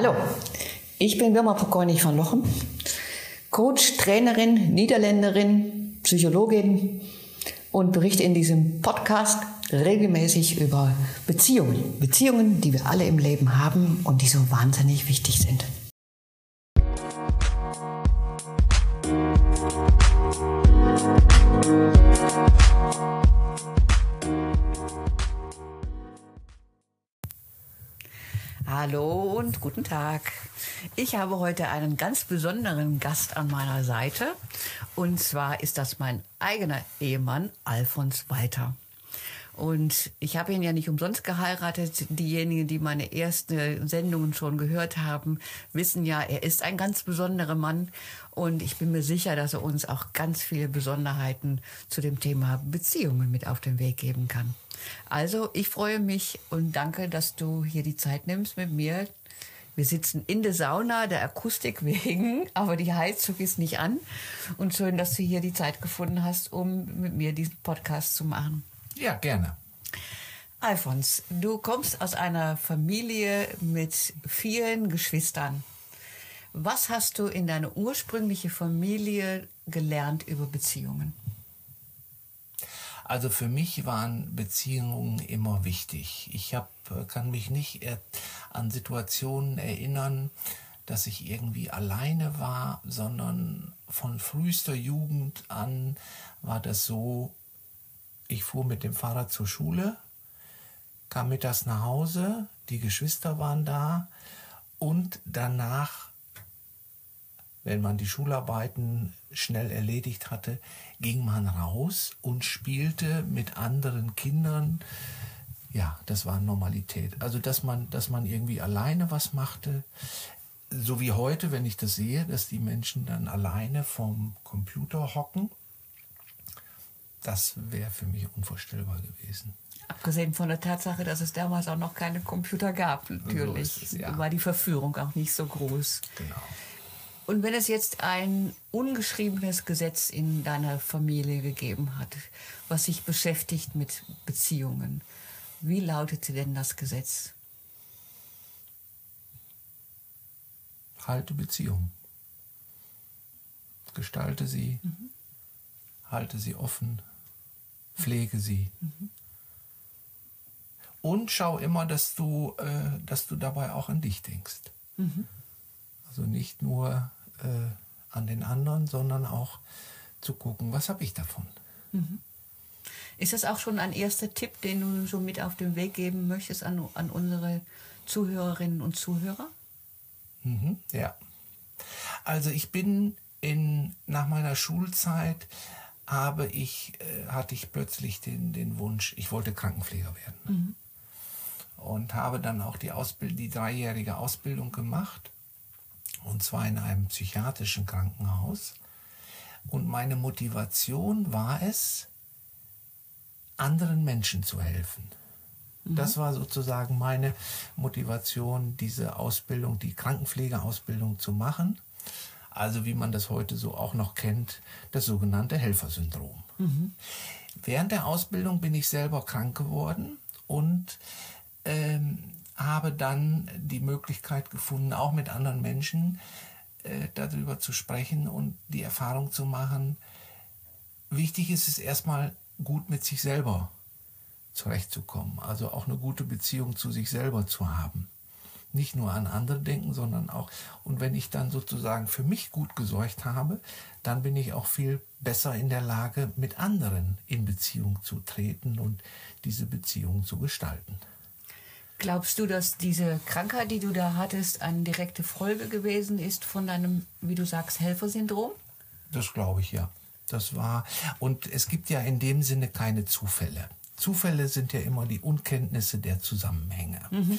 Hallo, ich bin Wilma Pokornig von Lochen, Coach, Trainerin, Niederländerin, Psychologin und berichte in diesem Podcast regelmäßig über Beziehungen. Beziehungen, die wir alle im Leben haben und die so wahnsinnig wichtig sind. Hallo und guten Tag. Ich habe heute einen ganz besonderen Gast an meiner Seite. Und zwar ist das mein eigener Ehemann, Alfons Walter. Und ich habe ihn ja nicht umsonst geheiratet. Diejenigen, die meine ersten Sendungen schon gehört haben, wissen ja, er ist ein ganz besonderer Mann. Und ich bin mir sicher, dass er uns auch ganz viele Besonderheiten zu dem Thema Beziehungen mit auf den Weg geben kann. Also, ich freue mich und danke, dass du hier die Zeit nimmst mit mir. Wir sitzen in der Sauna, der Akustik wegen, aber die Heizung ist nicht an. Und schön, dass du hier die Zeit gefunden hast, um mit mir diesen Podcast zu machen. Ja, gerne. Alfons, du kommst aus einer Familie mit vielen Geschwistern. Was hast du in deiner ursprünglichen Familie gelernt über Beziehungen? Also für mich waren Beziehungen immer wichtig. Ich hab, kann mich nicht an Situationen erinnern, dass ich irgendwie alleine war, sondern von frühester Jugend an war das so, ich fuhr mit dem Fahrrad zur Schule, kam mittags nach Hause, die Geschwister waren da und danach, wenn man die Schularbeiten schnell erledigt hatte, ging man raus und spielte mit anderen Kindern. Ja, das war Normalität. Also, dass man, dass man irgendwie alleine was machte, so wie heute, wenn ich das sehe, dass die Menschen dann alleine vom Computer hocken das wäre für mich unvorstellbar gewesen. Abgesehen von der Tatsache, dass es damals auch noch keine Computer gab, natürlich, so es, ja. war die Verführung auch nicht so groß. Genau. Und wenn es jetzt ein ungeschriebenes Gesetz in deiner Familie gegeben hat, was sich beschäftigt mit Beziehungen, wie lautete denn das Gesetz? Halte Beziehung. Gestalte sie, mhm. halte sie offen, pflege sie. Mhm. Und schau immer, dass du, äh, dass du dabei auch an dich denkst. Mhm. Also nicht nur äh, an den anderen, sondern auch zu gucken, was habe ich davon. Mhm. Ist das auch schon ein erster Tipp, den du so mit auf den Weg geben möchtest an, an unsere Zuhörerinnen und Zuhörer? Mhm, ja. Also ich bin in, nach meiner Schulzeit habe ich, äh, hatte ich plötzlich den, den Wunsch, ich wollte Krankenpfleger werden. Mhm. Und habe dann auch die, Ausbild die dreijährige Ausbildung gemacht. Und zwar in einem psychiatrischen Krankenhaus. Und meine Motivation war es, anderen Menschen zu helfen. Mhm. Das war sozusagen meine Motivation, diese Ausbildung, die Krankenpflegeausbildung zu machen also wie man das heute so auch noch kennt, das sogenannte Helfersyndrom. Mhm. Während der Ausbildung bin ich selber krank geworden und ähm, habe dann die Möglichkeit gefunden, auch mit anderen Menschen äh, darüber zu sprechen und die Erfahrung zu machen. Wichtig ist es erstmal gut mit sich selber zurechtzukommen, also auch eine gute Beziehung zu sich selber zu haben nicht nur an andere denken, sondern auch, und wenn ich dann sozusagen für mich gut gesorgt habe, dann bin ich auch viel besser in der Lage, mit anderen in Beziehung zu treten und diese Beziehung zu gestalten. Glaubst du, dass diese Krankheit, die du da hattest, eine direkte Folge gewesen ist von deinem, wie du sagst, Helfersyndrom? Das glaube ich ja. Das war, und es gibt ja in dem Sinne keine Zufälle. Zufälle sind ja immer die Unkenntnisse der Zusammenhänge. Mhm.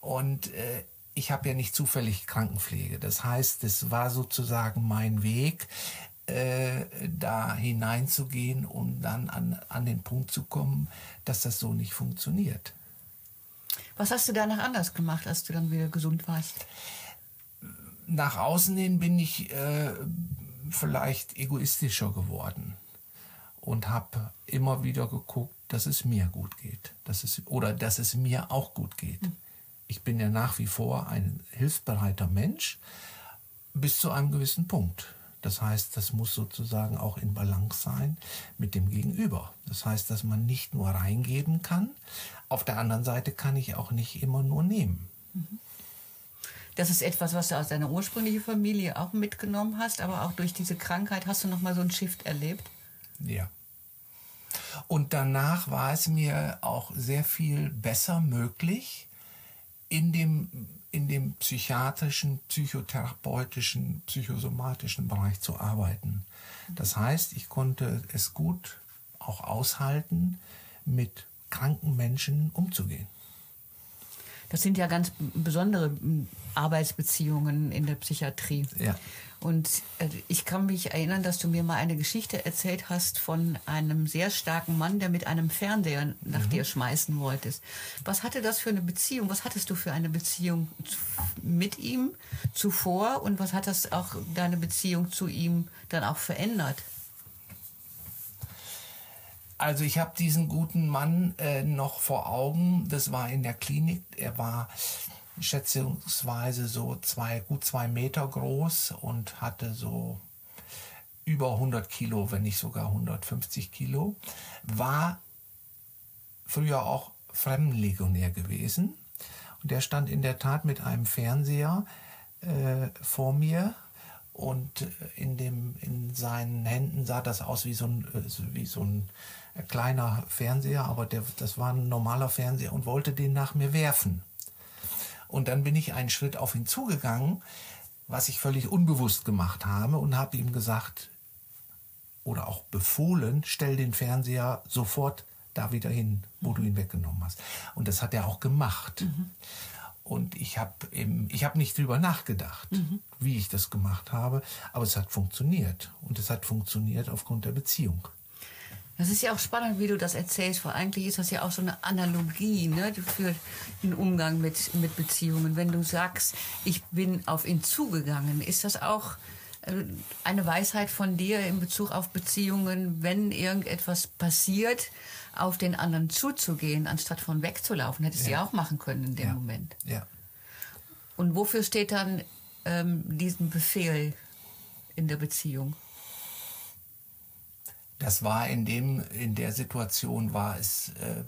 Und äh, ich habe ja nicht zufällig Krankenpflege. Das heißt, es war sozusagen mein Weg, äh, da hineinzugehen, um dann an, an den Punkt zu kommen, dass das so nicht funktioniert. Was hast du danach anders gemacht, als du dann wieder gesund warst? Nach außen hin bin ich äh, vielleicht egoistischer geworden und habe immer wieder geguckt, dass es mir gut geht, dass es oder dass es mir auch gut geht. Mhm ich bin ja nach wie vor ein hilfsbereiter Mensch bis zu einem gewissen Punkt. Das heißt, das muss sozusagen auch in Balance sein mit dem Gegenüber. Das heißt, dass man nicht nur reingeben kann, auf der anderen Seite kann ich auch nicht immer nur nehmen. Das ist etwas, was du aus deiner ursprünglichen Familie auch mitgenommen hast, aber auch durch diese Krankheit hast du noch mal so einen Shift erlebt. Ja. Und danach war es mir auch sehr viel besser möglich, in dem in dem psychiatrischen, psychotherapeutischen, psychosomatischen Bereich zu arbeiten. Das heißt, ich konnte es gut auch aushalten, mit kranken Menschen umzugehen. Das sind ja ganz besondere Arbeitsbeziehungen in der Psychiatrie. Ja. Und äh, ich kann mich erinnern, dass du mir mal eine Geschichte erzählt hast von einem sehr starken Mann, der mit einem Fernseher nach mhm. dir schmeißen wolltest. Was hatte das für eine Beziehung? Was hattest du für eine Beziehung mit ihm zuvor? Und was hat das auch deine Beziehung zu ihm dann auch verändert? Also ich habe diesen guten Mann äh, noch vor Augen. Das war in der Klinik. Er war schätzungsweise so zwei, gut zwei Meter groß und hatte so über 100 Kilo, wenn nicht sogar 150 Kilo, war früher auch Fremdenlegionär gewesen. Und der stand in der Tat mit einem Fernseher äh, vor mir und in, dem, in seinen Händen sah das aus wie so ein, äh, wie so ein kleiner Fernseher, aber der, das war ein normaler Fernseher und wollte den nach mir werfen. Und dann bin ich einen Schritt auf ihn zugegangen, was ich völlig unbewusst gemacht habe und habe ihm gesagt oder auch befohlen, stell den Fernseher sofort da wieder hin, wo du ihn weggenommen hast. Und das hat er auch gemacht. Mhm. Und ich habe hab nicht drüber nachgedacht, mhm. wie ich das gemacht habe, aber es hat funktioniert. Und es hat funktioniert aufgrund der Beziehung. Das ist ja auch spannend, wie du das erzählst, weil eigentlich ist das ja auch so eine Analogie ne, für den Umgang mit, mit Beziehungen. Wenn du sagst, ich bin auf ihn zugegangen, ist das auch äh, eine Weisheit von dir in Bezug auf Beziehungen, wenn irgendetwas passiert, auf den anderen zuzugehen, anstatt von wegzulaufen. Hättest du ja auch machen können in dem ja. Moment. Ja. Und wofür steht dann ähm, diesen Befehl in der Beziehung? Das war in dem, in der Situation war es äh,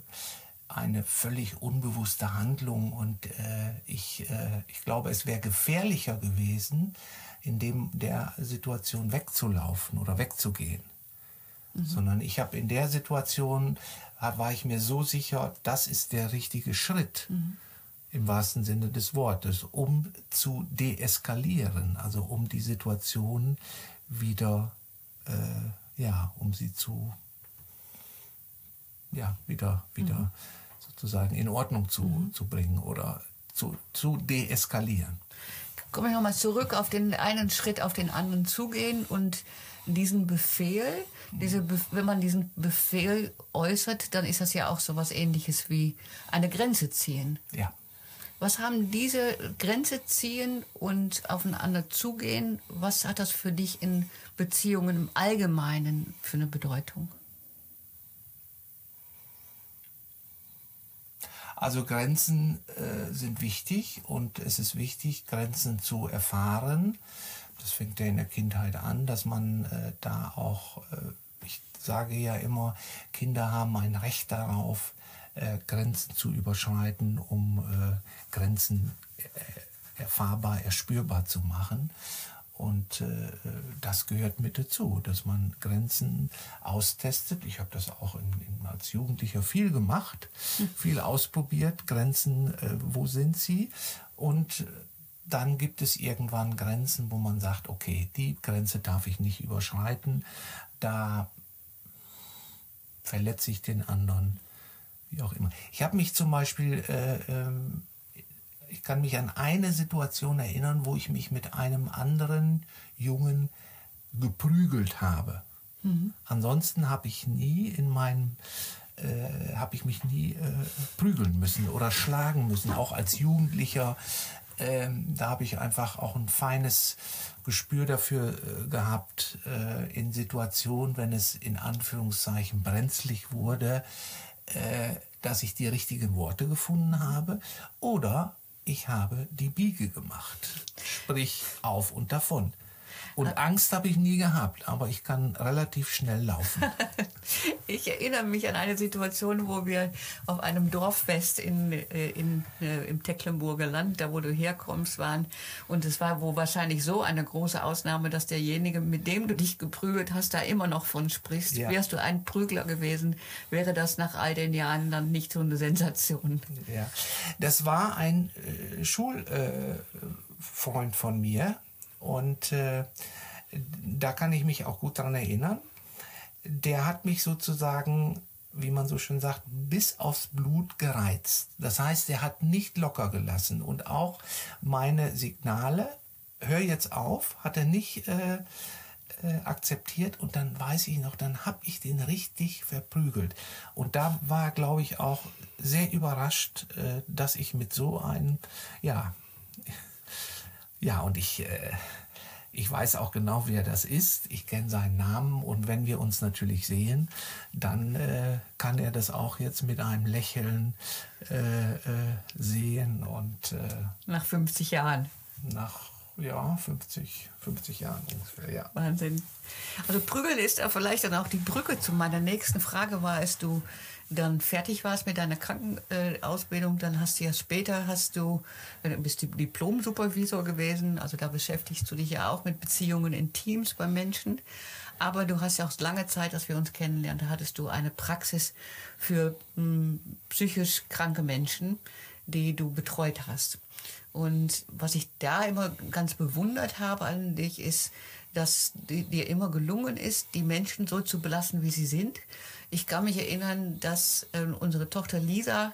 eine völlig unbewusste Handlung und äh, ich, äh, ich glaube, es wäre gefährlicher gewesen, in dem der Situation wegzulaufen oder wegzugehen. Mhm. Sondern ich habe in der Situation, war ich mir so sicher, das ist der richtige Schritt. Mhm im wahrsten Sinne des Wortes, um zu deeskalieren, also um die Situation wieder äh, ja, um sie zu, ja, wieder, wieder mhm. sozusagen in Ordnung zu, mhm. zu bringen oder zu, zu deeskalieren. Kommen wir nochmal zurück auf den einen Schritt auf den anderen zugehen und diesen Befehl, diese Be wenn man diesen Befehl äußert, dann ist das ja auch so was ähnliches wie eine Grenze ziehen. Ja. Was haben diese Grenze ziehen und aufeinander zugehen, was hat das für dich in Beziehungen im Allgemeinen für eine Bedeutung? Also Grenzen äh, sind wichtig und es ist wichtig, Grenzen zu erfahren. Das fängt ja in der Kindheit an, dass man äh, da auch, äh, ich sage ja immer, Kinder haben ein Recht darauf, äh, Grenzen zu überschreiten, um äh, Grenzen äh, erfahrbar, erspürbar zu machen. Und äh, das gehört mit dazu, dass man Grenzen austestet. Ich habe das auch in, in, als Jugendlicher viel gemacht, hm. viel ausprobiert. Grenzen, äh, wo sind sie? Und dann gibt es irgendwann Grenzen, wo man sagt, okay, die Grenze darf ich nicht überschreiten. Da verletze ich den anderen wie auch immer. Ich habe mich zum Beispiel, äh, ähm, ich kann mich an eine Situation erinnern, wo ich mich mit einem anderen Jungen geprügelt habe. Mhm. Ansonsten habe ich nie in meinem äh, habe ich mich nie äh, prügeln müssen oder schlagen müssen, auch als Jugendlicher. Ähm, da habe ich einfach auch ein feines Gespür dafür äh, gehabt, äh, in Situationen, wenn es in Anführungszeichen brenzlig wurde, äh, dass ich die richtigen Worte gefunden habe oder ich habe die Biege gemacht. Sprich, auf und davon. Und Angst habe ich nie gehabt, aber ich kann relativ schnell laufen. ich erinnere mich an eine Situation, wo wir auf einem Dorffest in, äh, in, äh, im Tecklenburger Land, da wo du herkommst, waren. Und es war wo wahrscheinlich so eine große Ausnahme, dass derjenige, mit dem du dich geprügelt hast, da immer noch von sprichst. Ja. Wärst du ein Prügler gewesen, wäre das nach all den Jahren dann nicht so eine Sensation. Ja, das war ein äh, Schulfreund äh, von mir, und äh, da kann ich mich auch gut daran erinnern. Der hat mich sozusagen, wie man so schön sagt, bis aufs Blut gereizt. Das heißt, er hat nicht locker gelassen. Und auch meine Signale, hör jetzt auf, hat er nicht äh, äh, akzeptiert. Und dann weiß ich noch, dann habe ich den richtig verprügelt. Und da war, glaube ich, auch sehr überrascht, äh, dass ich mit so einem, ja, ja, und ich, äh, ich weiß auch genau, wer das ist. Ich kenne seinen Namen und wenn wir uns natürlich sehen, dann äh, kann er das auch jetzt mit einem Lächeln äh, äh sehen und äh, nach 50 Jahren. Nach ja, 50, 50 Jahren ungefähr, ja. Wahnsinn. Also Prügeln ist ja vielleicht dann auch die Brücke zu meiner nächsten Frage, war es du dann fertig warst mit deiner Krankenausbildung, dann hast du ja später, hast du, äh, bist du Diplom-Supervisor gewesen, also da beschäftigst du dich ja auch mit Beziehungen in Teams bei Menschen. Aber du hast ja auch lange Zeit, dass wir uns kennenlernen, da hattest du eine Praxis für mh, hm, psychisch kranke Menschen, die du betreut hast. Und was ich da immer ganz bewundert habe an dich ist, dass dir immer gelungen ist, die Menschen so zu belassen, wie sie sind. Ich kann mich erinnern, dass äh, unsere Tochter Lisa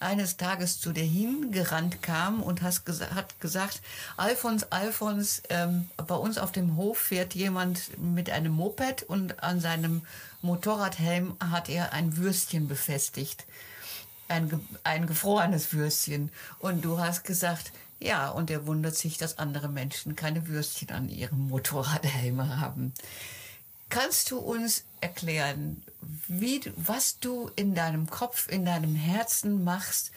eines Tages zu dir hingerannt kam und has hat gesagt, Alfons, Alfons, ähm, bei uns auf dem Hof fährt jemand mit einem Moped und an seinem Motorradhelm hat er ein Würstchen befestigt. Ein, ein gefrorenes Würstchen. Und du hast gesagt, ja, und er wundert sich, dass andere Menschen keine Würstchen an ihrem Motorradhelm haben. Kannst du uns erklären, wie, was du in deinem Kopf, in deinem Herzen machst,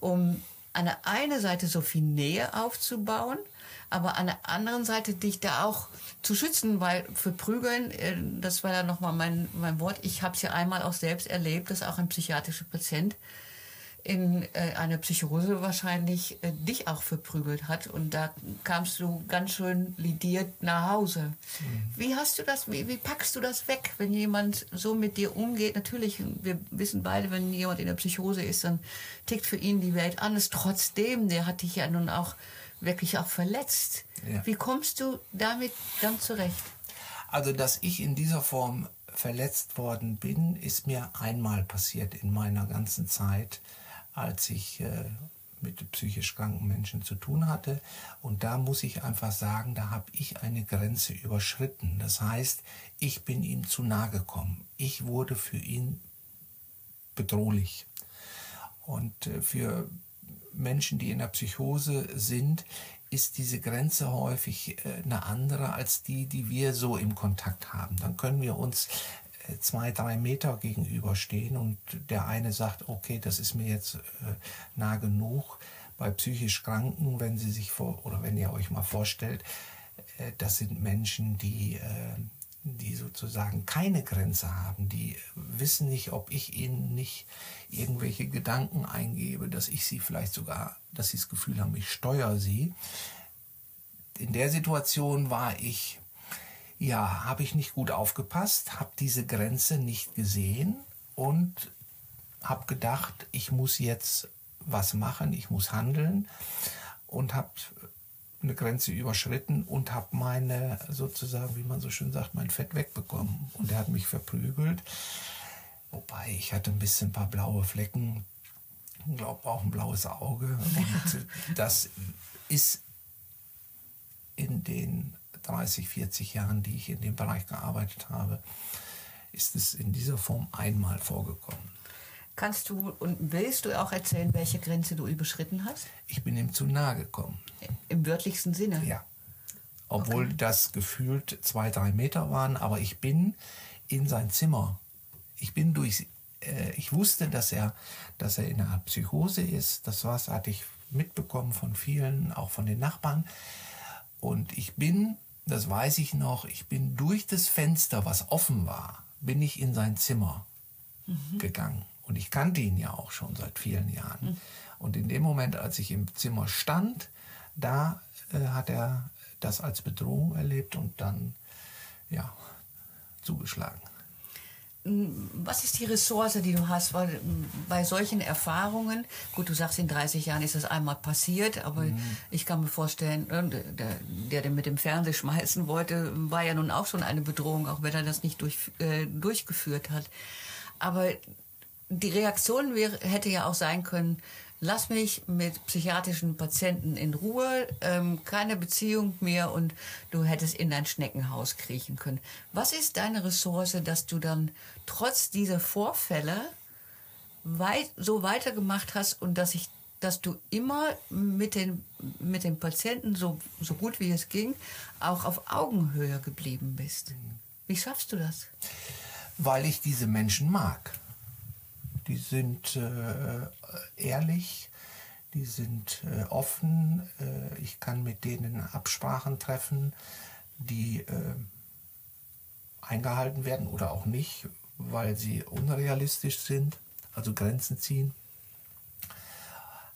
um an der einen Seite so viel Nähe aufzubauen, aber an der anderen Seite dich da auch zu schützen, weil für Prügeln, äh, das war ja nochmal mein, mein Wort, ich habe es ja einmal auch selbst erlebt, dass auch ein psychiatrischer Patient in äh, einer Psychose wahrscheinlich äh, dich auch verprügelt hat und da kamst du ganz schön lidiert nach Hause. Mhm. Wie hast du das, wie, wie packst du das weg, wenn jemand so mit dir umgeht? Natürlich, wir wissen beide, wenn jemand in der Psychose ist, dann tickt für ihn die Welt anders. Trotzdem, der hat dich ja nun auch wirklich auch verletzt. Ja. Wie kommst du damit dann zurecht? Also, dass ich in dieser Form verletzt worden bin, ist mir einmal passiert in meiner ganzen Zeit als ich äh, mit psychisch kranken Menschen zu tun hatte. Und da muss ich einfach sagen, da habe ich eine Grenze überschritten. Das heißt, ich bin ihm zu nahe gekommen. Ich wurde für ihn bedrohlich. Und äh, für Menschen, die in der Psychose sind, ist diese Grenze häufig äh, eine andere als die, die wir so im Kontakt haben. Dann können wir uns zwei, drei Meter gegenüberstehen und der eine sagt, okay, das ist mir jetzt äh, nah genug. Bei psychisch Kranken, wenn Sie sich vor, oder wenn ihr euch mal vorstellt, äh, das sind Menschen, die, äh, die sozusagen keine Grenze haben, die wissen nicht, ob ich ihnen nicht irgendwelche Gedanken eingebe, dass ich sie vielleicht sogar, dass sie das Gefühl haben, ich steuere sie. In der Situation war ich ja, habe ich nicht gut aufgepasst, habe diese Grenze nicht gesehen und habe gedacht, ich muss jetzt was machen, ich muss handeln und habe eine Grenze überschritten und habe meine, sozusagen, wie man so schön sagt, mein Fett wegbekommen. Und er hat mich verprügelt. Wobei ich hatte ein bisschen ein paar blaue Flecken, ich glaube auch ein blaues Auge. Und das ist in den 30, 40 Jahren, die ich in dem Bereich gearbeitet habe, ist es in dieser Form einmal vorgekommen. Kannst du und willst du auch erzählen, welche Grenze du überschritten hast? Ich bin ihm zu nahe gekommen. Im wörtlichsten Sinne? Ja. Obwohl okay. das gefühlt zwei, drei Meter waren, aber ich bin in sein Zimmer. Ich bin durch äh, ich wusste, dass er, dass er in einer Psychose ist. Das was hatte ich mitbekommen von vielen, auch von den Nachbarn. Und ich bin, das weiß ich noch, ich bin durch das Fenster, was offen war, bin ich in sein Zimmer mhm. gegangen. Und ich kannte ihn ja auch schon seit vielen Jahren. Mhm. Und in dem Moment, als ich im Zimmer stand, da äh, hat er das als Bedrohung erlebt und dann ja zugeschlagen. Was ist die Ressource, die du hast? Weil bei solchen Erfahrungen, gut, du sagst, in 30 Jahren ist das einmal passiert, aber mhm. ich kann mir vorstellen, äh, der, der mit dem Fernseher schmeißen wollte, war ja nun auch schon eine Bedrohung, auch wenn er das nicht durch, äh, durchgeführt hat. Aber die Reaktion wäre, hätte ja auch sein können, lass mich mit psychiatrischen Patienten in Ruhe, ähm, keine Beziehung mehr und du hättest in dein Schneckenhaus kriechen können. Was ist deine Ressource, dass du dann trotz dieser Vorfälle weit, so weitergemacht hast und dass ich dass du immer mit den, mit den Patienten, so, so gut wie es ging, auch auf Augenhöhe geblieben bist. Wie schaffst du das? Weil ich diese Menschen mag die sind äh, ehrlich, die sind äh, offen. Äh, ich kann mit denen Absprachen treffen, die äh, eingehalten werden oder auch nicht, weil sie unrealistisch sind, also Grenzen ziehen.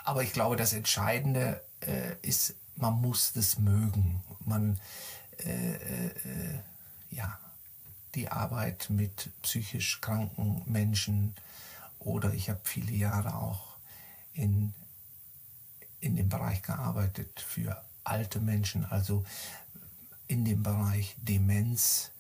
Aber ich glaube, das Entscheidende äh, ist, man muss das mögen. Man, äh, ja, die Arbeit mit psychisch kranken Menschen, oder ich habe viele Jahre auch in, in dem Bereich gearbeitet für alte Menschen, also in dem Bereich Demenz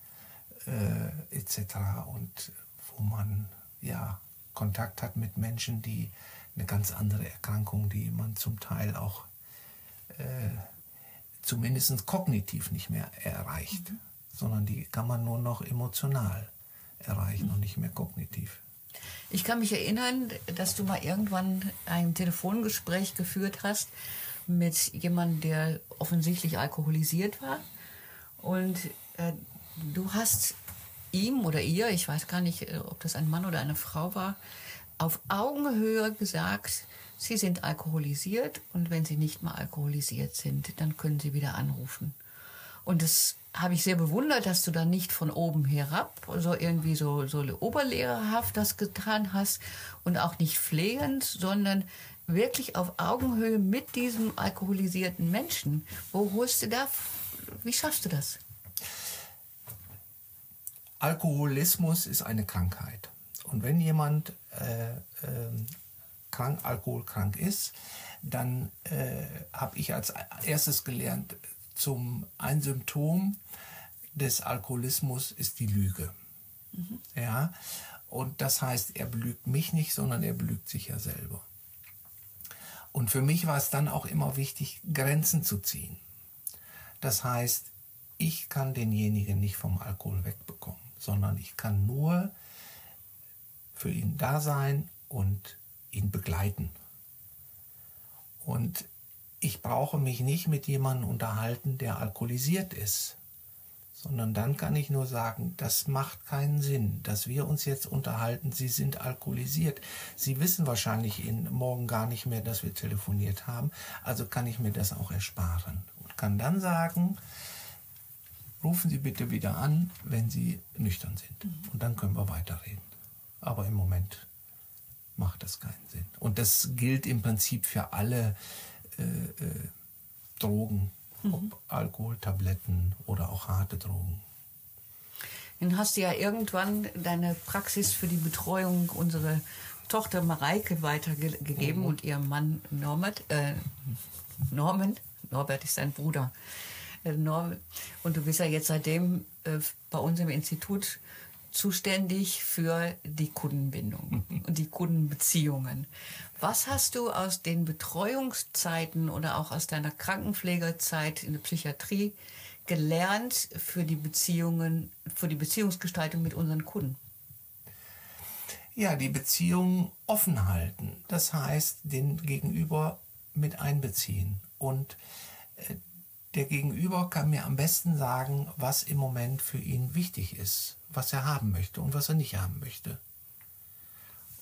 äh, etc. Und wo man ja Kontakt hat mit Menschen, die eine ganz andere Erkrankung, die man zum Teil auch äh, zumindest kognitiv nicht mehr erreicht, mhm. sondern die kann man nur noch emotional erreichen mhm. und nicht mehr kognitiv. Ich kann mich erinnern, dass du mal irgendwann ein Telefongespräch geführt hast mit jemandem, der offensichtlich alkoholisiert war. Und äh, du hast ihm oder ihr, ich weiß gar nicht, äh, ob das ein Mann oder eine Frau war, auf Augenhöhe gesagt, sie sind alkoholisiert und wenn sie nicht mal alkoholisiert sind, dann können sie wieder anrufen. Und das habe ich sehr bewundert, dass du da nicht von oben herab, so irgendwie so, so oberlehrerhaft das getan hast und auch nicht pflegend, sondern wirklich auf Augenhöhe mit diesem alkoholisierten Menschen. Wo holst du da, wie schaffst du das? Alkoholismus ist eine Krankheit. Und wenn jemand äh, äh, krank, alkoholkrank ist, dann äh, habe ich als erstes gelernt, zum ein Symptom des Alkoholismus ist die Lüge. Mhm. Ja, und das heißt, er belügt mich nicht, sondern er belügt sich ja selber. Und für mich war es dann auch immer wichtig, Grenzen zu ziehen. Das heißt, ich kann denjenigen nicht vom Alkohol wegbekommen, sondern ich kann nur für ihn da sein und ihn begleiten. Und ich brauche mich nicht mit jemandem unterhalten, der alkoholisiert ist, sondern dann kann ich nur sagen, das macht keinen Sinn, dass wir uns jetzt unterhalten, Sie sind alkoholisiert. Sie wissen wahrscheinlich in morgen gar nicht mehr, dass wir telefoniert haben, also kann ich mir das auch ersparen und kann dann sagen, rufen Sie bitte wieder an, wenn Sie nüchtern sind und dann können wir weiterreden. Aber im Moment macht das keinen Sinn. Und das gilt im Prinzip für alle äh, äh, Drogen, mhm. ob Alkohol, Tabletten oder auch harte Drogen. Dann hast du ja irgendwann deine Praxis für die Betreuung unserer Tochter Mareike weitergegeben mhm. und ihrem Mann Norbert, äh, Norman, Norbert ist dein Bruder. Äh, und du bist ja jetzt seitdem äh, bei uns im Institut zuständig für die Kundenbindung und die Kundenbeziehungen. Was hast du aus den Betreuungszeiten oder auch aus deiner Krankenpflegerzeit in der Psychiatrie gelernt für die Beziehungen, für die Beziehungsgestaltung mit unseren Kunden? Ja, die Beziehung offen halten. Das heißt, den Gegenüber mit einbeziehen. Und äh, der Gegenüber kann mir am besten sagen, was im Moment für ihn wichtig ist was er haben möchte und was er nicht haben möchte.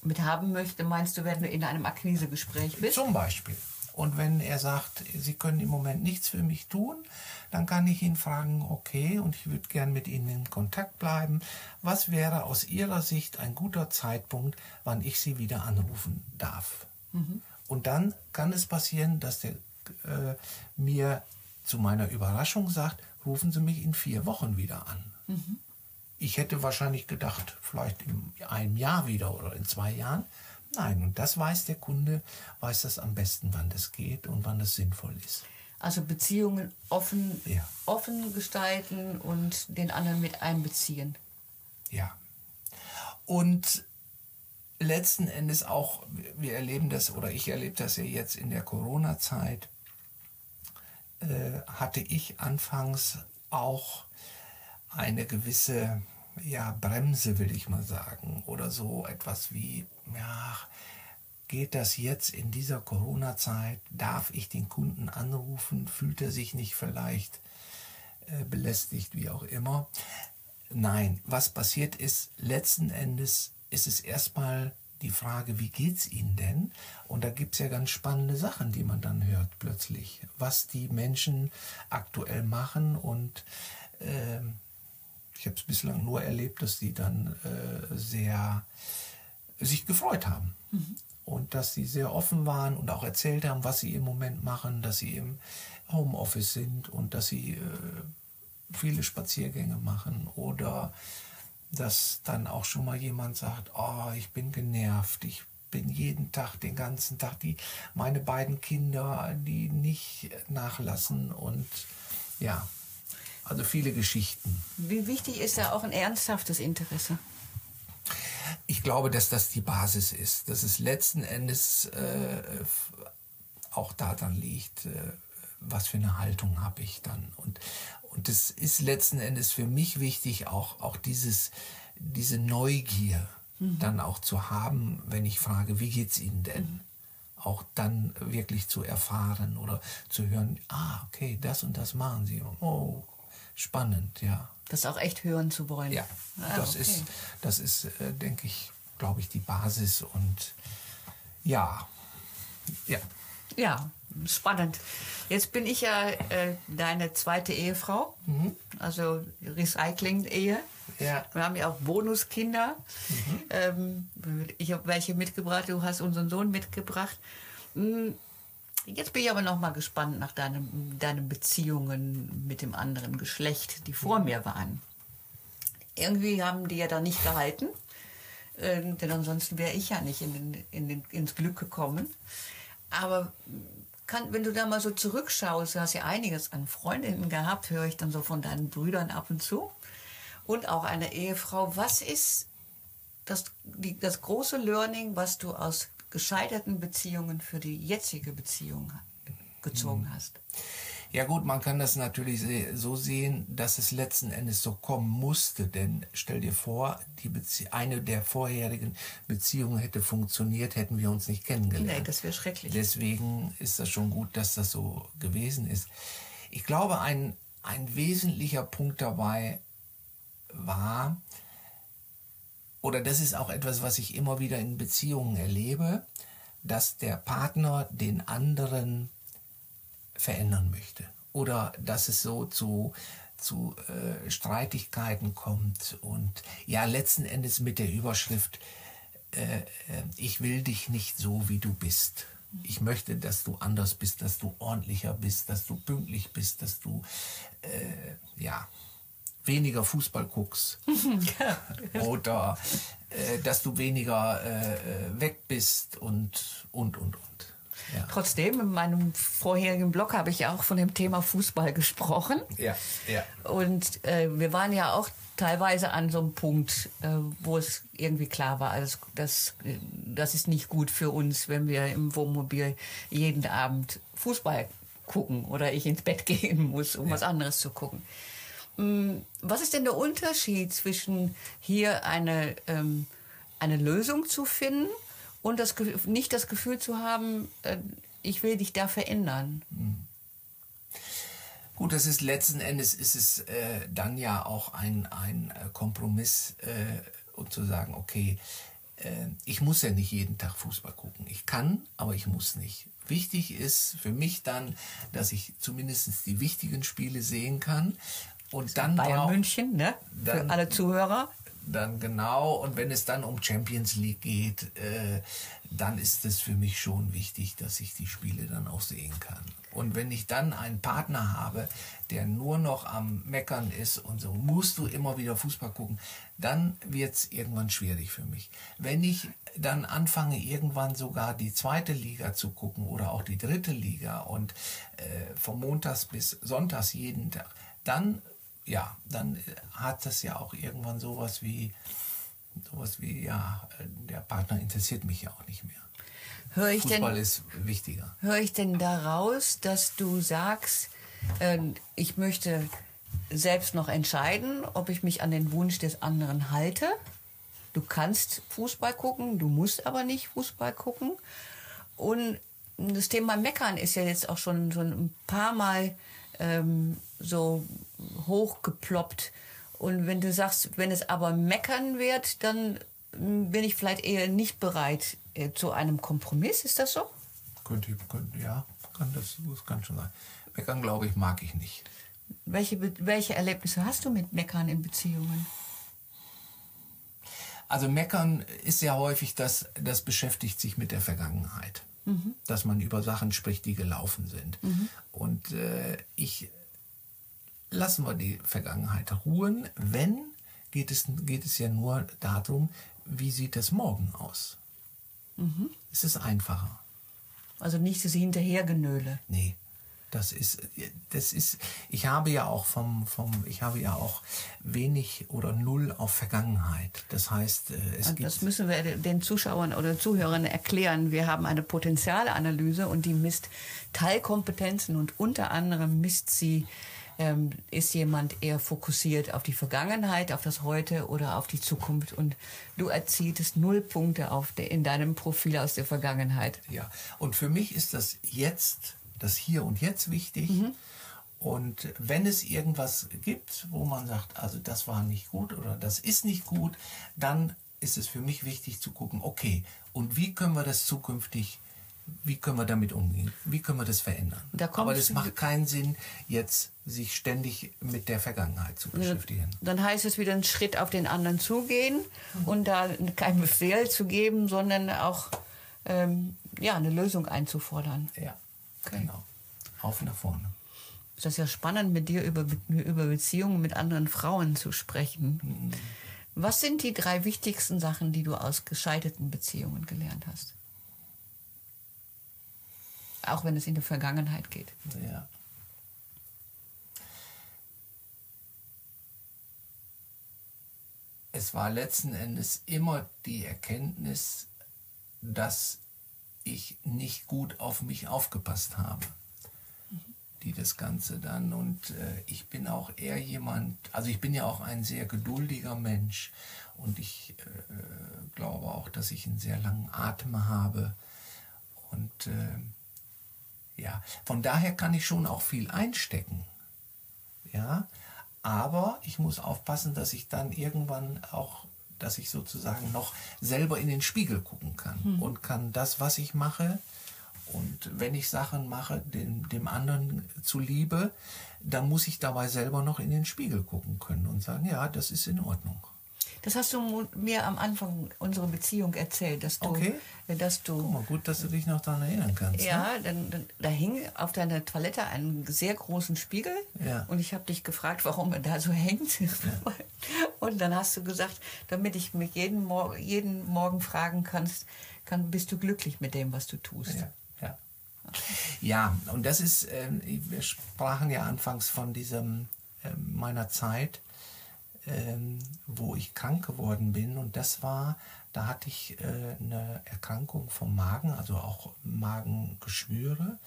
mit haben möchte, meinst du, wenn du in einem Akquisegespräch bist? Zum Beispiel. Und wenn er sagt, Sie können im Moment nichts für mich tun, dann kann ich ihn fragen, okay, und ich würde gern mit Ihnen in Kontakt bleiben. Was wäre aus Ihrer Sicht ein guter Zeitpunkt, wann ich Sie wieder anrufen darf? Mhm. Und dann kann es passieren, dass der äh, mir zu meiner Überraschung sagt, rufen Sie mich in vier Wochen wieder an. Mhm. Ich hätte wahrscheinlich gedacht, vielleicht in einem Jahr wieder oder in zwei Jahren. Nein, und das weiß der Kunde, weiß das am besten, wann das geht und wann das sinnvoll ist. Also Beziehungen offen, ja. offen gestalten und den anderen mit einbeziehen. Ja. Und letzten Endes auch, wir erleben das, oder ich erlebe das ja jetzt in der Corona-Zeit, äh, hatte ich anfangs auch eine gewisse ja, Bremse, will ich mal sagen, oder so etwas wie, ja, geht das jetzt in dieser Corona-Zeit? Darf ich den Kunden anrufen? Fühlt er sich nicht vielleicht äh, belästigt, wie auch immer? Nein, was passiert ist, letzten Endes ist es erstmal die Frage, wie geht's Ihnen denn? Und da gibt es ja ganz spannende Sachen, die man dann hört plötzlich, was die Menschen aktuell machen und äh, ich habe es bislang nur erlebt, dass die dann äh, sehr sich gefreut haben. Mhm. Und dass sie sehr offen waren und auch erzählt haben, was sie im Moment machen, dass sie im Homeoffice sind und dass sie äh, viele Spaziergänge machen oder dass dann auch schon mal jemand sagt, oh, ich bin genervt, ich bin jeden Tag, den ganzen Tag, die, meine beiden Kinder, die nicht nachlassen und ja, also viele Geschichten. Wie wichtig ist da auch ein ernsthaftes Interesse? Ich glaube, dass das die Basis ist, dass es letzten Endes äh, auch daran liegt, äh, was für eine Haltung habe ich dann. Und, und es ist letzten Endes für mich wichtig, auch, auch dieses, diese Neugier mhm. dann auch zu haben, wenn ich frage, wie geht es Ihnen denn? Mhm. Auch dann wirklich zu erfahren oder zu hören, ah, okay, das und das machen Sie. Oh, spannend, ja. Das auch echt hören zu wollen. Ja, ah, das, okay. ist, das ist, äh, denke ich, glaube ich, die Basis und ja, ja. Ja, spannend. Jetzt bin ich ja äh, deine zweite Ehefrau, mhm. also Recycling-Ehe. Ja. Wir haben ja auch Bonuskinder. Mhm. Ähm, ich habe welche mitgebracht, du hast unseren Sohn mitgebracht. Hm, Jetzt bin ich aber noch mal gespannt nach deinem, deinen Beziehungen mit dem anderen Geschlecht, die vor mir waren. Irgendwie haben die ja da nicht gehalten, äh, denn ansonsten wäre ich ja nicht in den, in den, ins Glück gekommen. Aber kann, wenn du da mal so zurückschaust, du hast ja einiges an Freundinnen gehabt, höre ich dann so von deinen Brüdern ab und zu. Und auch eine Ehefrau. Was ist das, die, das große Learning, was du aus gescheiterten Beziehungen für die jetzige Beziehung gezogen hm. Ja gut, man kann das natürlich so sehen, dass es letzten Endes so kommen musste. Denn stell dir vor, die Bezie eine der vorherigen Beziehungen hätte funktioniert, hätten wir uns nicht kennengelernt. Nee, das wäre schrecklich. Deswegen ist das schon gut, dass das so gewesen ist. Ich glaube, ein, ein wesentlicher Punkt dabei war, oder das ist auch etwas, was ich immer wieder in Beziehungen erlebe, dass der Partner den anderen verändern möchte. Oder dass es so zu, zu äh, Streitigkeiten kommt und ja, letzten Endes mit der Überschrift, äh, äh, ich will dich nicht so, wie du bist. Ich möchte, dass du anders bist, dass du ordentlicher bist, dass du pünktlich bist, dass du, äh, ja, weniger Fußball guckst oder äh, dass du weniger äh, äh, weg bist und, und, und, und. Ja. Trotzdem, in meinem vorherigen Blog habe ich ja auch von dem Thema Fußball gesprochen. Ja, ja. Und äh, wir waren ja auch teilweise an so einem Punkt, äh, wo es irgendwie klar war, also das, das ist nicht gut für uns, wenn wir im Wohnmobil jeden Abend Fußball gucken oder ich ins Bett gehen muss, um ja. was anderes zu gucken. Mm, was ist denn der Unterschied zwischen hier eine, ähm, eine Lösung zu finden und das, nicht das Gefühl zu haben, äh, ich will dich da verändern? Mhm. Gut, das ist letzten Endes ist es äh, dann ja auch ein, ein äh, Kompromiss äh, und zu sagen, okay, äh, ich muss ja nicht jeden Tag Fußball gucken. Ich kann, aber ich muss nicht. Wichtig ist für mich dann, dass ich zumindest die wichtigen Spiele sehen kann. Und dann Bayern brauch- München, ne? Für alle Zuhörer. Dann genau. Und wenn es dann um Champions League geht, äh, dann ist es für mich schon wichtig, dass ich die Spiele dann auch sehen kann. Und wenn ich dann einen Partner habe, der nur noch am Meckern ist und so, musst du immer wieder Fußball gucken, dann wird es irgendwann schwierig für mich. Wenn ich dann anfange, irgendwann sogar die zweite Liga zu gucken oder auch die dritte Liga und äh, von Montags bis Sonntags jeden Tag, dann ja, dann äh, hat das ja auch irgendwann sowas wie, sowas wie, ja, äh, der Partner interessiert mich ja auch nicht mehr. Höre ich denn Fußball ist wichtiger. Höre ich denn daraus, dass du sagst, äh, ich möchte selbst noch entscheiden, ob ich mich an den Wunsch des anderen halte? Du kannst Fußball gucken, du musst aber nicht Fußball gucken. Und das Thema Meckern ist ja jetzt auch schon, schon ein paar Mal ähm, so hochgeploppt. Und wenn du sagst, wenn es aber Meckern wird, dann mm, bin ich vielleicht eher nicht bereit äh, zu einem Kompromiss. Ist das so? Könnte, könnte, ja, kann das, das kann schon sein. Meckern, glaube ich, mag ich nicht. Welche, welche Erlebnisse hast du mit Meckern in Beziehungen? Also meckern ist ja häufig, das, das beschäftigt sich mit der Vergangenheit. Dass man über Sachen spricht, die gelaufen sind. Und äh, ich lassen wir die Vergangenheit ruhen. Wenn, geht es, geht es ja nur darum, wie sieht es morgen aus. Es ist einfacher. Also nicht diese Hinterhergenöle. Nee. Das ist, das ist, ich habe ja auch vom, vom, ich habe ja auch wenig oder null auf Vergangenheit. Das heißt, äh, es Und gibt. das müssen wir den Zuschauern oder Zuhörern erklären. Wir haben eine Potenzialanalyse und die misst Teilkompetenzen und unter anderem misst sie, ähm, ist jemand eher fokussiert auf die Vergangenheit, auf das Heute oder auf die Zukunft. Und du erzieltest null Punkte auf de, in deinem Profil aus der Vergangenheit. Ja, und für mich ist das jetzt, das Hier und Jetzt wichtig. Und wenn es irgendwas gibt, wo man sagt, also das war nicht gut oder das ist nicht gut, dann ist es für mich wichtig zu gucken, okay, und wie können wir das zukünftig, wie können wir damit umgehen? Wie können wir das verändern? Da Aber das macht keinen Sinn, jetzt sich ständig mit der Vergangenheit zu beschäftigen. Dann heißt es wieder einen Schritt auf den anderen zugehen und da keinen Befehl zu geben, sondern auch ähm, ja, eine Lösung einzufordern. Ja, Okay. genau. Auf nach vorne. Das ist ja spannend, mit dir über, über Beziehungen mit anderen Frauen zu sprechen. Mhm. Was sind die drei wichtigsten Sachen, die du aus gescheiterten Beziehungen gelernt hast? Auch wenn es in die Vergangenheit geht. Ja. Es war letzten Endes immer die Erkenntnis, dass ich nicht gut auf mich aufgepasst habe, die das Ganze dann. Und äh, ich bin auch eher jemand, also ich bin ja auch ein sehr geduldiger Mensch. Und ich äh, glaube auch, dass ich einen sehr langen Atem habe. Und äh, ja, von daher kann ich schon auch viel einstecken. Ja, aber ich muss aufpassen, dass ich dann irgendwann auch, dass ich sozusagen noch selber in den Spiegel gucken kann und kann das, was ich mache, und wenn ich Sachen mache, dem, dem anderen zuliebe, dann muss ich dabei selber noch in den Spiegel gucken können und sagen, ja, das ist in Ordnung. Das hast du mir am Anfang unserer Beziehung erzählt, dass du, Okay. dass Guck du mal, gut, dass du dich noch daran erinnern kannst. Ne? Ja, dann, dann, da hing auf deiner Toilette einen sehr großen Spiegel Ja. und ich habe dich gefragt, warum er da so hängt. Und dann hast du gesagt, damit ich mich jeden, Mor jeden Morgen fragen kannst, kann, bist du glücklich mit dem, was du tust. Ja, ja. ja und das ist, ähm, wir sprachen ja anfangs von diesem ähm, meiner Zeit, ähm, wo ich krank geworden bin. Und das war, da hatte ich äh, eine Erkrankung vom Magen, also auch Magengeschwüre.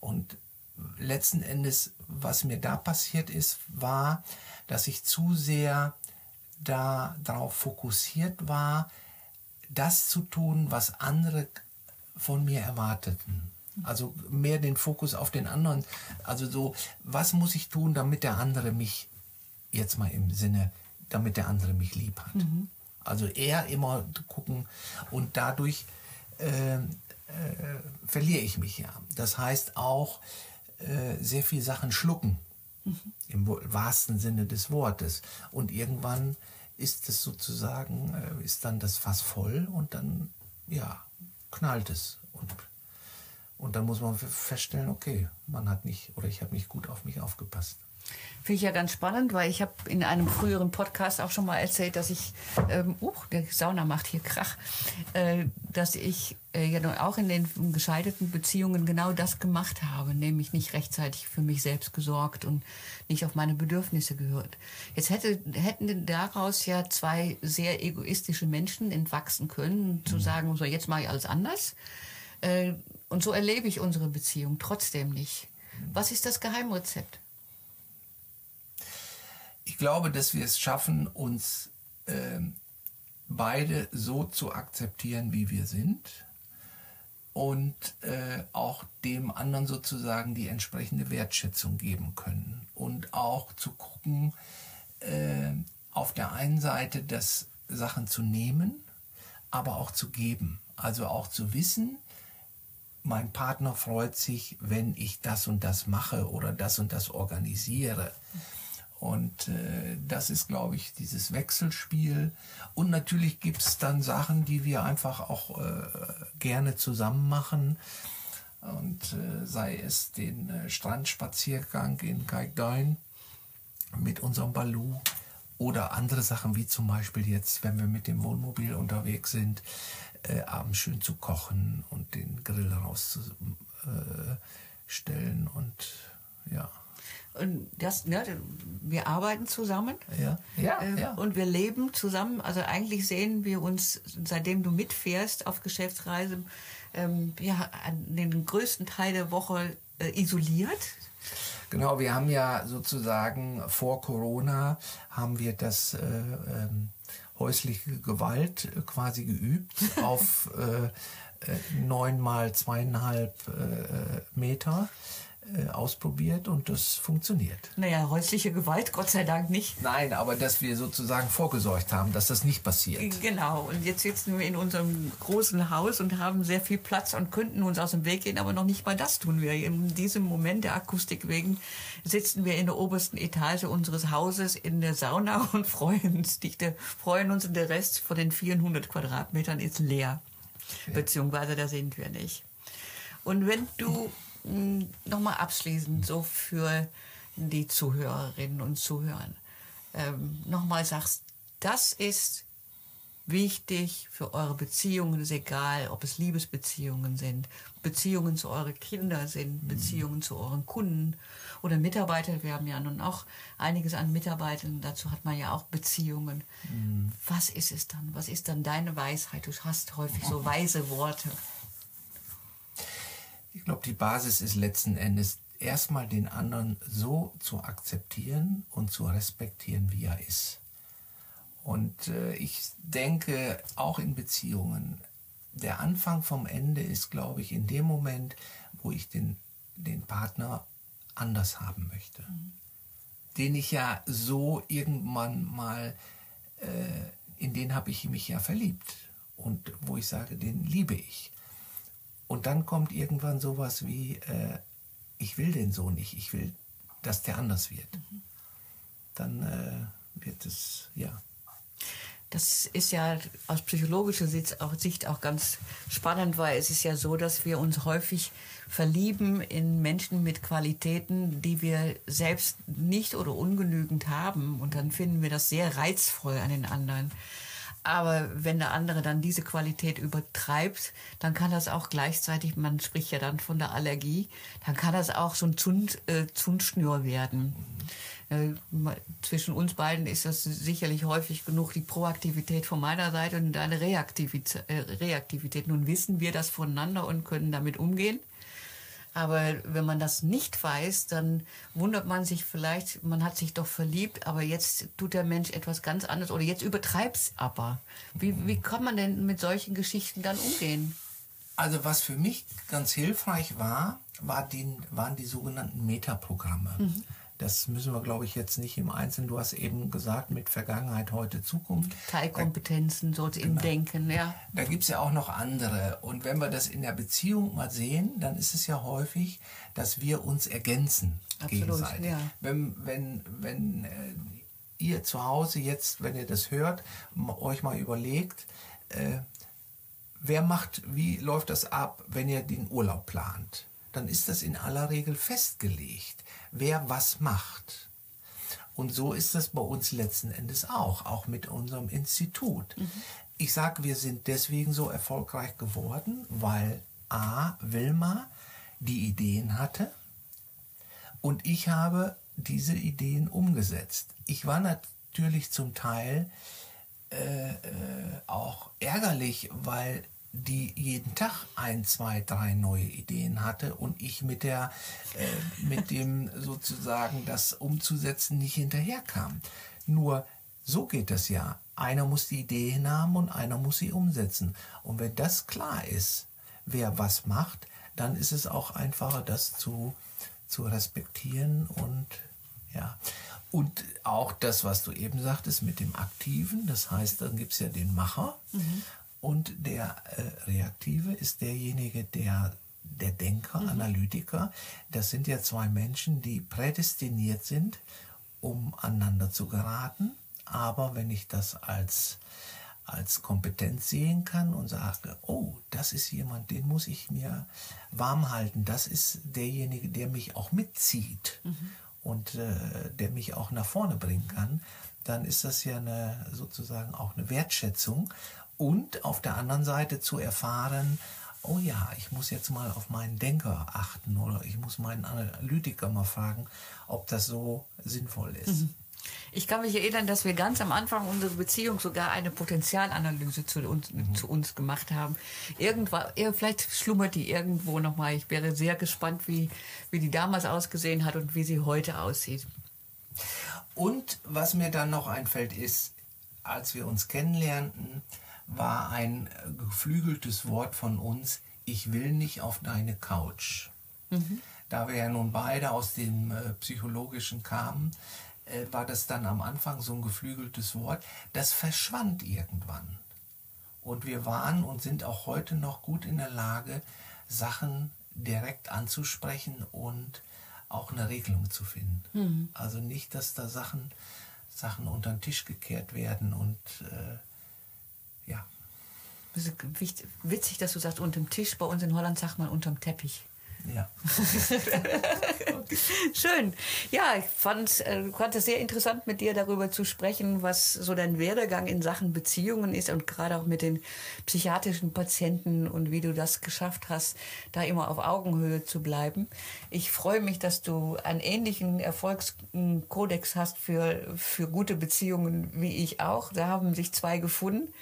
Und letzten Endes, was mir da passiert ist, war, dass ich zu sehr da darauf fokussiert war, das zu tun, was andere von mir erwarteten. Also mehr den Fokus auf den anderen. Also so, was muss ich tun, damit der andere mich, jetzt mal im Sinne, damit der andere mich lieb hat. Also eher immer gucken und dadurch äh, äh, verliere ich mich ja. Das heißt auch äh, sehr viel Sachen schlucken, mhm. im wahrsten Sinne des Wortes. Und irgendwann ist es sozusagen, äh, ist dann das Fass voll und dann, ja, knallt es. Und, und dann muss man feststellen, okay, man hat nicht oder ich habe nicht gut auf mich aufgepasst. Finde ich ja ganz spannend, weil ich habe in einem früheren Podcast auch schon mal erzählt, dass ich, ähm, uh, der Sauna macht hier Krach, äh, dass ich äh, ja auch in den gescheiterten Beziehungen genau das gemacht habe, nämlich nicht rechtzeitig für mich selbst gesorgt und nicht auf meine Bedürfnisse gehört. Jetzt hätte, hätten daraus ja zwei sehr egoistische Menschen entwachsen können, zu mhm. sagen, so jetzt mache ich alles anders. Äh, und so erlebe ich unsere Beziehung trotzdem nicht. Was ist das Geheimrezept? Ich glaube, dass wir es schaffen, uns äh, beide so zu akzeptieren, wie wir sind und äh, auch dem anderen sozusagen die entsprechende Wertschätzung geben können und auch zu gucken, äh, auf der einen Seite das Sachen zu nehmen, aber auch zu geben. Also auch zu wissen, mein Partner freut sich, wenn ich das und das mache oder das und das organisiere. Und äh, das ist, glaube ich, dieses Wechselspiel. Und natürlich gibt es dann Sachen, die wir einfach auch äh, gerne zusammen machen. Und äh, sei es den äh, Strandspaziergang in Kaikdoin mit unserem Balu oder andere Sachen wie zum Beispiel jetzt, wenn wir mit dem Wohnmobil unterwegs sind, äh, abends schön zu kochen und den Grill rauszustellen und ja. Und das, ne, wir arbeiten zusammen. Ja. Ja, äh, ja. Und wir leben zusammen. Also eigentlich sehen wir uns, seitdem du mitfährst auf Geschäftsreise, ähm, ja, an den größten Teil der Woche äh, isoliert. Genau, wir haben ja sozusagen vor Corona haben wir das äh, ähm, häusliche Gewalt äh, quasi geübt auf äh, äh, neun mal zweieinhalb Meter äh, ausprobiert und das funktioniert. Naja, häusliche Gewalt, Gott sei Dank nicht. Nein, aber dass wir sozusagen vorgesorgt haben, dass das nicht passiert. Genau, und jetzt sitzen wir in unserem großen Haus und haben sehr viel Platz und könnten uns aus dem Weg gehen, aber noch nicht mal das tun wir. In diesem Moment der Akustik wegen sitzen wir in der obersten Etage unseres Hauses in der Sauna und freuen uns, freuen uns und der Rest von den 400 Quadratmetern ist leer. Ja. Beziehungsweise da sind wir nicht. Und wenn du nochmal abschließend so für die Zuhörerinnen und Zuhörer ähm, nochmal sagst, das ist wichtig für eure Beziehungen, ist egal, ob es Liebesbeziehungen sind, Beziehungen zu euren Kindern sind, mhm. Beziehungen zu euren Kunden oder Mitarbeiter. Wir haben ja nun auch einiges an Mitarbeitern, dazu hat man ja auch Beziehungen. Mhm. Was ist es dann? Was ist dann deine Weisheit? Du hast häufig so weise Worte. Ich glaube, die Basis ist letzten Endes erstmal den anderen so zu akzeptieren und zu respektieren, wie er ist. Und äh, ich denke, auch in Beziehungen, der Anfang vom Ende ist, glaube ich, in dem Moment, wo ich den, den Partner anders haben möchte. Mhm. Den ich ja so irgendwann mal, äh, in den habe ich mich ja verliebt. Und wo ich sage, den liebe ich. Und dann kommt irgendwann sowas wie, äh, ich will den so nicht, ich will, dass der anders wird. Mhm. Dann äh, wird es, ja. Das ist ja aus psychologischer Sicht auch, Sicht auch ganz spannend, weil es ist ja so, dass wir uns häufig verlieben in Menschen mit Qualitäten, die wir selbst nicht oder ungenügend haben. Und dann finden wir das sehr reizvoll an den anderen. Aber wenn der andere dann diese Qualität übertreibt, dann kann das auch gleichzeitig, man spricht ja dann von der Allergie, dann kann das auch so ein Zund, äh, Zundschnür werden. Äh, zwischen uns beiden ist das sicherlich häufig genug die Proaktivität von meiner Seite und deine Reaktivität. Äh, Reaktivität. Nun wissen wir das voneinander und können damit umgehen. Aber wenn man das nicht weiß, dann wundert man sich vielleicht, man hat sich doch verliebt, aber jetzt tut der Mensch etwas ganz anderes oder jetzt übertreibt es aber. Wie, wie kann man denn mit solchen Geschichten dann umgehen? Also was für mich ganz hilfreich war, war die, waren die sogenannten Metaprogramme. Mhm. Das müssen wir, glaube ich, jetzt nicht im Einzelnen. Du hast eben gesagt, mit Vergangenheit, heute, Zukunft. Teilkompetenzen, so im genau. Denken, ja. Da gibt es ja auch noch andere. Und wenn wir das in der Beziehung mal sehen, dann ist es ja häufig, dass wir uns ergänzen Absolut, gegenseitig. Ja. Wenn, wenn, wenn äh, ihr zu Hause jetzt, wenn ihr das hört, euch mal überlegt, äh, wer macht, wie läuft das ab, wenn ihr den Urlaub plant? Dann ist das in aller Regel festgelegt wer was macht. Und so ist das bei uns letzten Endes auch, auch mit unserem Institut. Mhm. Ich sage, wir sind deswegen so erfolgreich geworden, weil A, Wilma die Ideen hatte und ich habe diese Ideen umgesetzt. Ich war natürlich zum Teil äh, äh, auch ärgerlich, weil die jeden Tag ein, zwei, drei neue Ideen hatte und ich mit der, äh, mit dem sozusagen das umzusetzen nicht hinterherkam. Nur so geht das ja. Einer muss die Idee haben und einer muss sie umsetzen. Und wenn das klar ist, wer was macht, dann ist es auch einfacher, das zu, zu respektieren und ja. Und auch das, was du eben sagtest mit dem Aktiven, das heißt, dann gibt es ja den Macher. Mhm. Und der äh, Reaktive ist derjenige, der der Denker, mhm. Analytiker. Das sind ja zwei Menschen, die prädestiniert sind, um aneinander zu geraten. Aber wenn ich das als, als Kompetenz sehen kann und sage, oh, das ist jemand, den muss ich mir warm halten, das ist derjenige, der mich auch mitzieht mhm. und äh, der mich auch nach vorne bringen kann, dann ist das ja eine, sozusagen auch eine Wertschätzung und auf der anderen Seite zu erfahren, oh ja, ich muss jetzt mal auf meinen Denker achten oder ich muss meinen Analytiker mal fragen, ob das so sinnvoll ist. Mhm. Ich kann mich erinnern, dass wir ganz am Anfang unserer Beziehung sogar eine Potenzialanalyse zu uns, mhm. zu uns gemacht haben. Irgendwann, vielleicht schlummert die irgendwo nochmal. Ich wäre sehr gespannt, wie, wie die damals ausgesehen hat und wie sie heute aussieht. Und was mir dann noch einfällt, ist, als wir uns kennenlernten, war ein geflügeltes Wort von uns, ich will nicht auf deine Couch. Mhm. Da wir ja nun beide aus dem äh, Psychologischen kamen, äh, war das dann am Anfang so ein geflügeltes Wort. Das verschwand irgendwann. Und wir waren und sind auch heute noch gut in der Lage, Sachen direkt anzusprechen und auch eine Regelung zu finden. Mhm. Also nicht, dass da Sachen, Sachen unter den Tisch gekehrt werden und äh, witzig, dass du sagst, unterm Tisch. Bei uns in Holland sagt man unterm Teppich. Ja. Schön. Ja, ich fand, äh, fand es sehr interessant, mit dir darüber zu sprechen, was so dein Werdegang in Sachen Beziehungen ist und gerade auch mit den psychiatrischen Patienten und wie du das geschafft hast, da immer auf Augenhöhe zu bleiben. Ich freue mich, dass du einen ähnlichen Erfolgskodex hast für, für gute Beziehungen wie ich auch. Da haben sich zwei gefunden.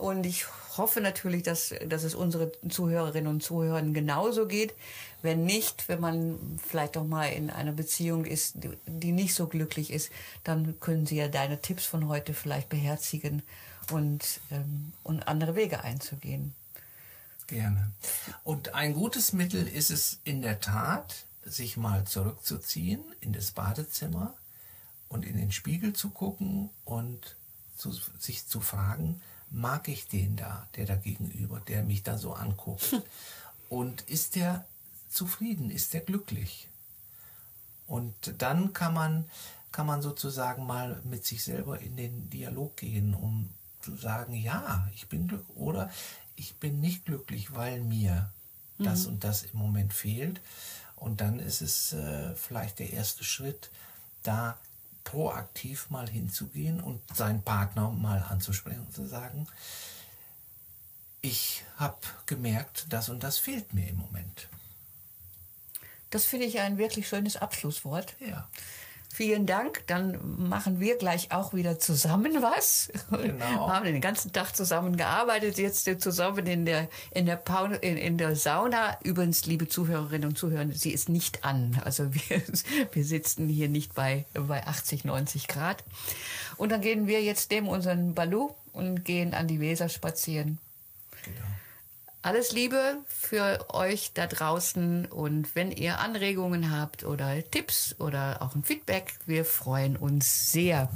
Und ich hoffe natürlich, dass, dass es unsere Zuhörerinnen und Zuhörern genauso geht. Wenn nicht, wenn man vielleicht auch mal in einer Beziehung ist, die nicht so glücklich ist, dann können Sie ja deine Tipps von heute vielleicht beherzigen und, ähm, und andere Wege einzugehen. Gerne. Und ein gutes Mittel ist es in der Tat, sich mal zurückzuziehen in das Badezimmer und in den Spiegel zu gucken und zu, sich zu fragen, mag ich den da, der da gegenüber, der mich da so anguckt? Und ist der zufrieden? Ist der glücklich? Und dann kann man, kann man sozusagen mal mit sich selber in den Dialog gehen, um zu sagen, ja, ich bin glücklich oder ich bin nicht glücklich, weil mir mhm. das und das im Moment fehlt. Und dann ist es äh, vielleicht der erste Schritt, da proaktiv mal hinzugehen und seinen Partner mal anzusprechen und zu sagen, ich habe gemerkt, das und das fehlt mir im Moment. Das finde ich ein wirklich schönes Abschlusswort. Ja. Vielen Dank. Dann machen wir gleich auch wieder zusammen was. Genau. Wir haben den ganzen Tag zusammen gearbeitet, jetzt zusammen in der, in der, Paul, in, in der Sauna. Übrigens, liebe Zuhörerinnen und Zuhörer, sie ist nicht an. Also wir, wir sitzen hier nicht bei, bei 80, 90 Grad. Und dann gehen wir jetzt dem unseren Balu und gehen an die Weser spazieren. Alles Liebe für euch da draußen und wenn ihr Anregungen habt oder Tipps oder auch ein Feedback, wir freuen uns sehr.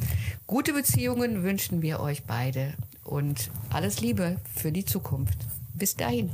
Gute Beziehungen wünschen wir euch beide und alles Liebe für die Zukunft. Bis dahin.